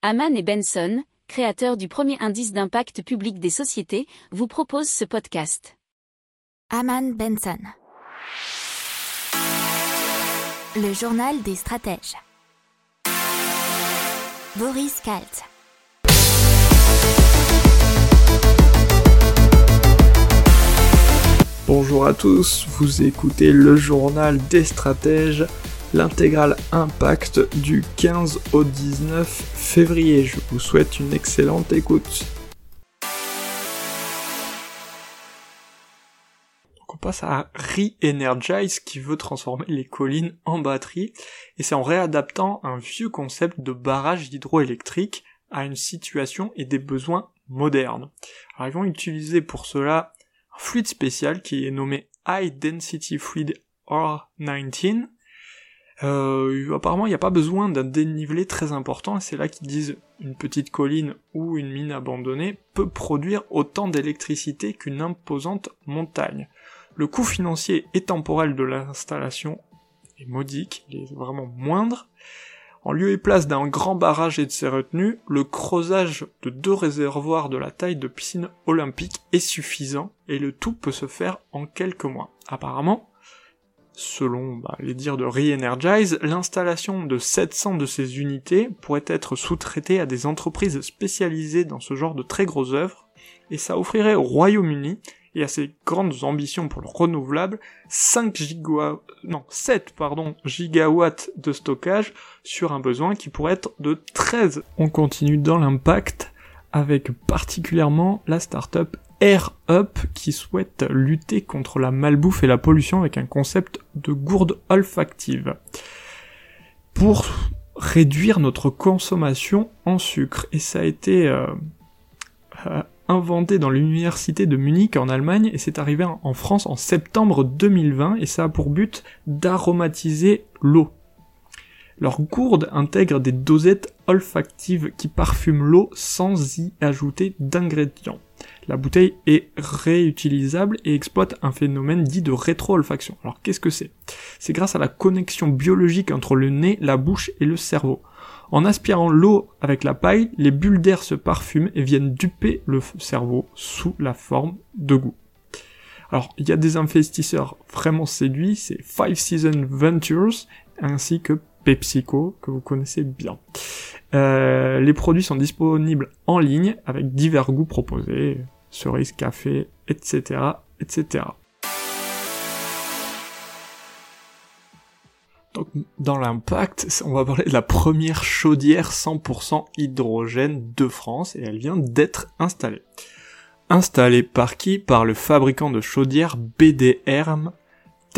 Haman et Benson, créateurs du premier indice d'impact public des sociétés, vous proposent ce podcast. Haman Benson. Le journal des stratèges. Boris Kalt. Bonjour à tous, vous écoutez le journal des stratèges, l'intégrale Impact du 15 au 19 février. Je vous souhaite une excellente écoute. on passe à Re-Energize qui veut transformer les collines en batterie et c'est en réadaptant un vieux concept de barrage hydroélectrique à une situation et des besoins modernes. Alors ils vont utiliser pour cela fluide spécial qui est nommé High Density Fluid R19. Euh, apparemment, il n'y a pas besoin d'un dénivelé très important, et c'est là qu'ils disent une petite colline ou une mine abandonnée peut produire autant d'électricité qu'une imposante montagne. Le coût financier et temporel de l'installation est modique, il est vraiment moindre, en lieu et place d'un grand barrage et de ses retenues, le creusage de deux réservoirs de la taille de piscine olympique est suffisant et le tout peut se faire en quelques mois. Apparemment, selon bah, les dires de Re-Energize, l'installation de 700 de ces unités pourrait être sous-traitée à des entreprises spécialisées dans ce genre de très grosses œuvres, et ça offrirait au Royaume-Uni et à ses grandes ambitions pour le renouvelable, 5 gigawatts, non, 7, pardon, gigawatts de stockage sur un besoin qui pourrait être de 13. On continue dans l'impact avec particulièrement la startup AirUp qui souhaite lutter contre la malbouffe et la pollution avec un concept de gourde olfactive. Pour réduire notre consommation en sucre. Et ça a été euh, euh, inventé dans l'université de Munich en Allemagne et c'est arrivé en France en septembre 2020 et ça a pour but d'aromatiser l'eau. Leur gourde intègre des dosettes olfactives qui parfument l'eau sans y ajouter d'ingrédients. La bouteille est réutilisable et exploite un phénomène dit de rétro-olfaction. Alors qu'est-ce que c'est? C'est grâce à la connexion biologique entre le nez, la bouche et le cerveau. En aspirant l'eau avec la paille, les bulles d'air se parfument et viennent duper le cerveau sous la forme de goût. Alors, il y a des investisseurs vraiment séduits, c'est Five Season Ventures, ainsi que PepsiCo, que vous connaissez bien. Euh, les produits sont disponibles en ligne avec divers goûts proposés, cerise, café, etc., etc. Donc, dans l'impact, on va parler de la première chaudière 100% hydrogène de France et elle vient d'être installée. Installée par qui? Par le fabricant de chaudières BDR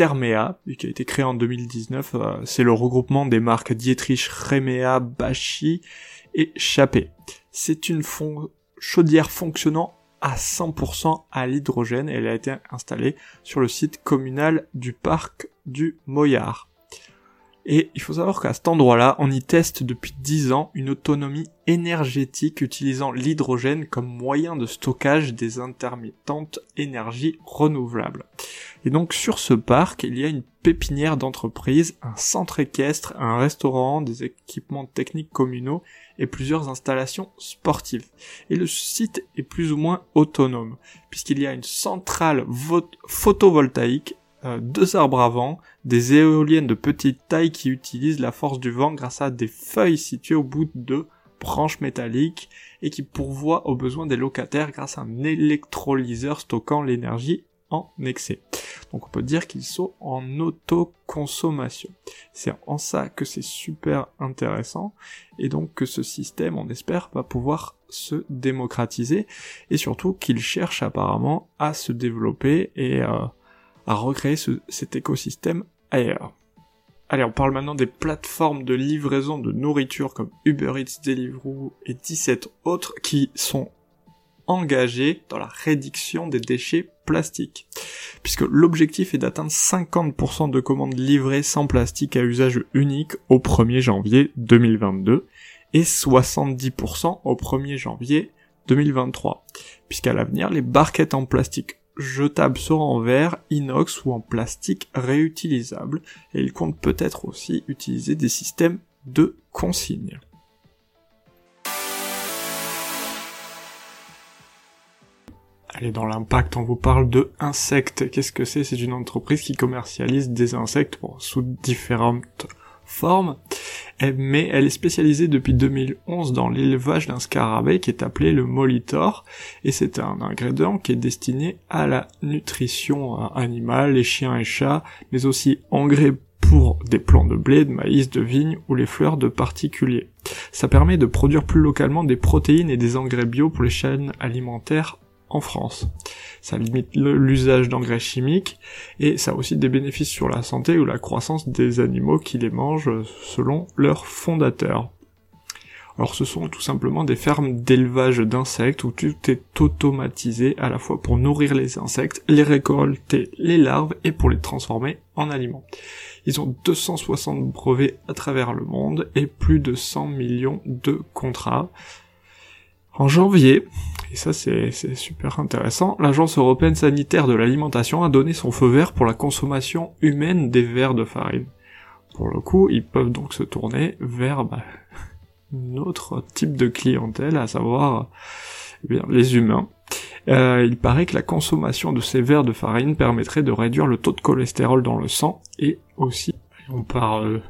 Thermea, qui a été créé en 2019. Euh, c'est le regroupement des marques Dietrich, Remea, Bachi et Chappé. C'est une chaudière fonctionnant à 100% à l'hydrogène elle a été installée sur le site communal du parc du Moyard. Et il faut savoir qu'à cet endroit-là, on y teste depuis 10 ans une autonomie énergétique utilisant l'hydrogène comme moyen de stockage des intermittentes énergies renouvelables. Et donc sur ce parc, il y a une pépinière d'entreprise, un centre équestre, un restaurant, des équipements techniques communaux et plusieurs installations sportives. Et le site est plus ou moins autonome, puisqu'il y a une centrale photovoltaïque euh, deux arbres à vent, des éoliennes de petite taille qui utilisent la force du vent grâce à des feuilles situées au bout de branches métalliques et qui pourvoient aux besoins des locataires grâce à un électrolyseur stockant l'énergie en excès. Donc on peut dire qu'ils sont en autoconsommation. C'est en ça que c'est super intéressant et donc que ce système, on espère, va pouvoir se démocratiser et surtout qu'il cherche apparemment à se développer et euh, à recréer cet écosystème ailleurs. Allez, on parle maintenant des plateformes de livraison de nourriture comme Uber Eats, Deliveroo et 17 autres qui sont engagés dans la réduction des déchets plastiques. Puisque l'objectif est d'atteindre 50% de commandes livrées sans plastique à usage unique au 1er janvier 2022 et 70% au 1er janvier 2023. Puisqu'à l'avenir, les barquettes en plastique jetable sera en verre, inox ou en plastique réutilisable, et il compte peut-être aussi utiliser des systèmes de consigne. Allez, dans l'impact, on vous parle de insectes. Qu'est-ce que c'est? C'est une entreprise qui commercialise des insectes sous différentes formes, mais elle est spécialisée depuis 2011 dans l'élevage d'un scarabée qui est appelé le molitor, et c'est un ingrédient qui est destiné à la nutrition animale, les chiens et chats, mais aussi engrais pour des plants de blé, de maïs, de vigne ou les fleurs de particuliers. Ça permet de produire plus localement des protéines et des engrais bio pour les chaînes alimentaires en France. Ça limite l'usage d'engrais chimiques et ça a aussi des bénéfices sur la santé ou la croissance des animaux qui les mangent selon leurs fondateurs. Alors ce sont tout simplement des fermes d'élevage d'insectes où tout est automatisé à la fois pour nourrir les insectes, les récolter les larves et pour les transformer en aliments. Ils ont 260 brevets à travers le monde et plus de 100 millions de contrats. En janvier, et ça c'est super intéressant, l'Agence européenne sanitaire de l'alimentation a donné son feu vert pour la consommation humaine des verres de farine. Pour le coup, ils peuvent donc se tourner vers bah, autre type de clientèle, à savoir eh bien, les humains. Euh, il paraît que la consommation de ces verres de farine permettrait de réduire le taux de cholestérol dans le sang et aussi, on parle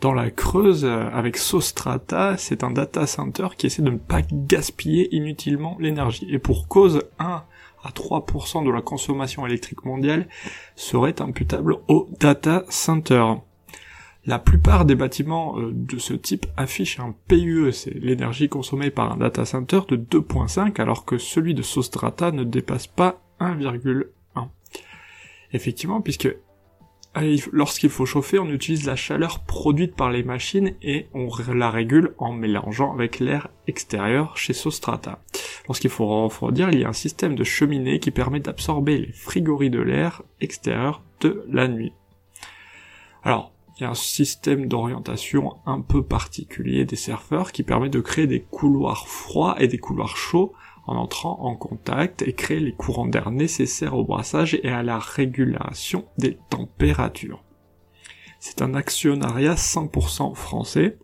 dans la Creuse avec Sostrata, c'est un data center qui essaie de ne pas gaspiller inutilement l'énergie. Et pour cause, 1 à 3% de la consommation électrique mondiale serait imputable au data center. La plupart des bâtiments euh, de ce type affichent un PUE, c'est l'énergie consommée par un data center de 2.5 alors que celui de Sostrata ne dépasse pas 1,1. Effectivement, puisque lorsqu'il faut chauffer, on utilise la chaleur produite par les machines et on la régule en mélangeant avec l'air extérieur chez Sostrata. Lorsqu'il faut refroidir, il y a un système de cheminée qui permet d'absorber les frigories de l'air extérieur de la nuit. Alors, il y a un système d'orientation un peu particulier des serveurs qui permet de créer des couloirs froids et des couloirs chauds en entrant en contact et créer les courants d'air nécessaires au brassage et à la régulation des températures. C'est un actionnariat 100% français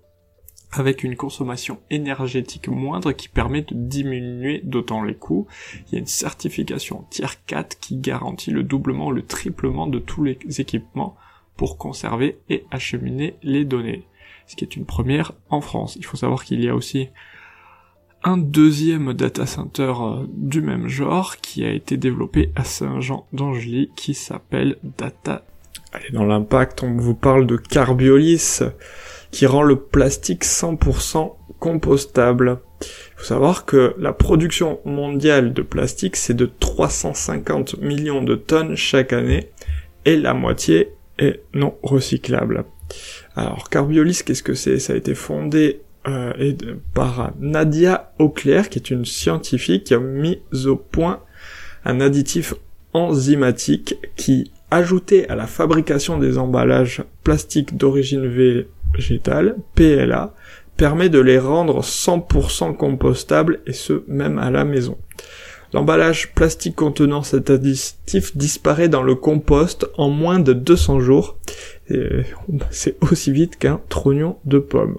avec une consommation énergétique moindre qui permet de diminuer d'autant les coûts. Il y a une certification Tier 4 qui garantit le doublement, le triplement de tous les équipements pour conserver et acheminer les données. Ce qui est une première en France. Il faut savoir qu'il y a aussi un deuxième data center euh, du même genre qui a été développé à Saint-Jean d'Angely qui s'appelle Data. Allez, dans l'impact, on vous parle de Carbiolis qui rend le plastique 100% compostable. Il faut savoir que la production mondiale de plastique c'est de 350 millions de tonnes chaque année et la moitié est non recyclable. Alors Carbiolis, qu'est-ce que c'est? Ça a été fondé euh, par Nadia Auclair, qui est une scientifique qui a mis au point un additif enzymatique qui, ajouté à la fabrication des emballages plastiques d'origine végétale, PLA, permet de les rendre 100% compostables et ce même à la maison. L'emballage plastique contenant cet additif disparaît dans le compost en moins de 200 jours. C'est aussi vite qu'un trognon de pomme.